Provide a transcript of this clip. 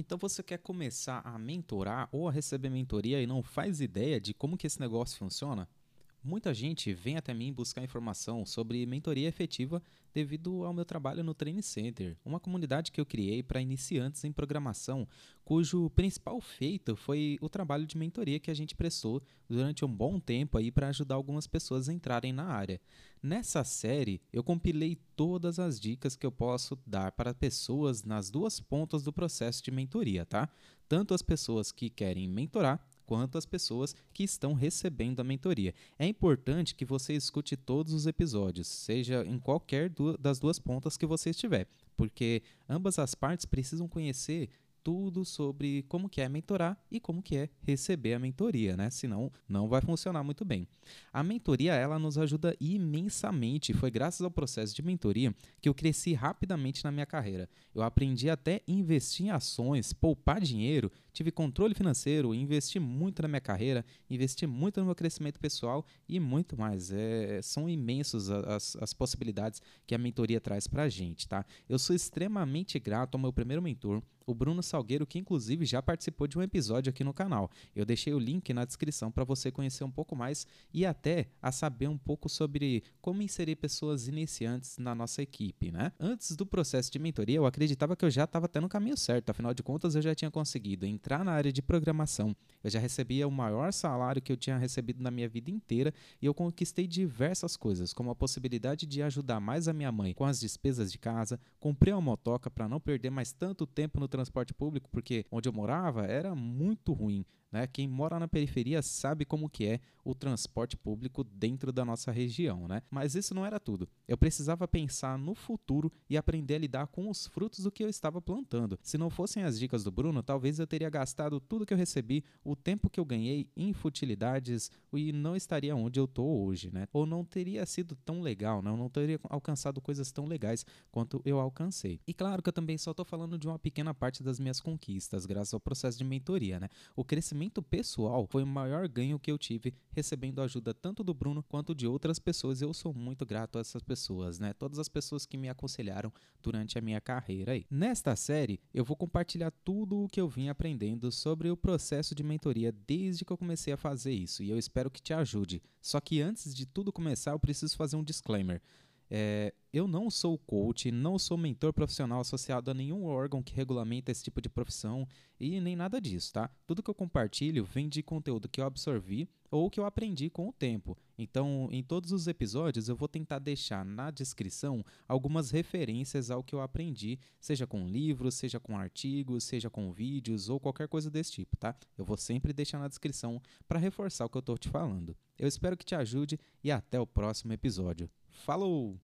Então você quer começar a mentorar ou a receber mentoria e não faz ideia de como que esse negócio funciona? Muita gente vem até mim buscar informação sobre mentoria efetiva devido ao meu trabalho no Training Center, uma comunidade que eu criei para iniciantes em programação, cujo principal feito foi o trabalho de mentoria que a gente prestou durante um bom tempo aí para ajudar algumas pessoas a entrarem na área. Nessa série, eu compilei todas as dicas que eu posso dar para pessoas nas duas pontas do processo de mentoria, tá? Tanto as pessoas que querem mentorar quanto as pessoas que estão recebendo a mentoria. É importante que você escute todos os episódios, seja em qualquer das duas pontas que você estiver, porque ambas as partes precisam conhecer tudo sobre como que é mentorar e como que é receber a mentoria, né? Senão não vai funcionar muito bem. A mentoria ela nos ajuda imensamente. Foi graças ao processo de mentoria que eu cresci rapidamente na minha carreira. Eu aprendi até investir em ações, poupar dinheiro, tive controle financeiro, investi muito na minha carreira, investi muito no meu crescimento pessoal e muito mais. É, são imensos as, as possibilidades que a mentoria traz para a gente, tá? Eu sou extremamente grato ao meu primeiro mentor, o Bruno Salgueiro, que inclusive já participou de um episódio aqui no canal. Eu deixei o link na descrição para você conhecer um pouco mais e até a saber um pouco sobre como inserir pessoas iniciantes na nossa equipe, né? Antes do processo de mentoria, eu acreditava que eu já estava até no caminho certo, afinal de contas eu já tinha conseguido entrar na área de programação. Eu já recebia o maior salário que eu tinha recebido na minha vida inteira e eu conquistei diversas coisas, como a possibilidade de ajudar mais a minha mãe com as despesas de casa, comprei uma motoca para não perder mais tanto tempo no transporte público, porque onde eu morava era muito ruim. Né? Quem mora na periferia sabe como que é o transporte público dentro da nossa região, né? Mas isso não era tudo. Eu precisava pensar no futuro e aprender a lidar com os frutos do que eu estava plantando. Se não fossem as dicas do Bruno, talvez eu teria gastado tudo que eu recebi, o tempo que eu ganhei em futilidades e não estaria onde eu estou hoje, né? Ou não teria sido tão legal, não, não teria alcançado coisas tão legais quanto eu alcancei. E claro que eu também só estou falando de uma pequena parte das minhas conquistas, graças ao processo de mentoria, né? O crescimento crescimento pessoal foi o maior ganho que eu tive recebendo ajuda tanto do Bruno quanto de outras pessoas. Eu sou muito grato a essas pessoas, né? Todas as pessoas que me aconselharam durante a minha carreira aí. Nesta série, eu vou compartilhar tudo o que eu vim aprendendo sobre o processo de mentoria desde que eu comecei a fazer isso e eu espero que te ajude. Só que antes de tudo começar, eu preciso fazer um disclaimer. É, eu não sou coach, não sou mentor profissional associado a nenhum órgão que regulamenta esse tipo de profissão e nem nada disso, tá? Tudo que eu compartilho vem de conteúdo que eu absorvi ou que eu aprendi com o tempo. Então, em todos os episódios, eu vou tentar deixar na descrição algumas referências ao que eu aprendi, seja com livros, seja com artigos, seja com vídeos ou qualquer coisa desse tipo, tá? Eu vou sempre deixar na descrição para reforçar o que eu estou te falando. Eu espero que te ajude e até o próximo episódio. Falou!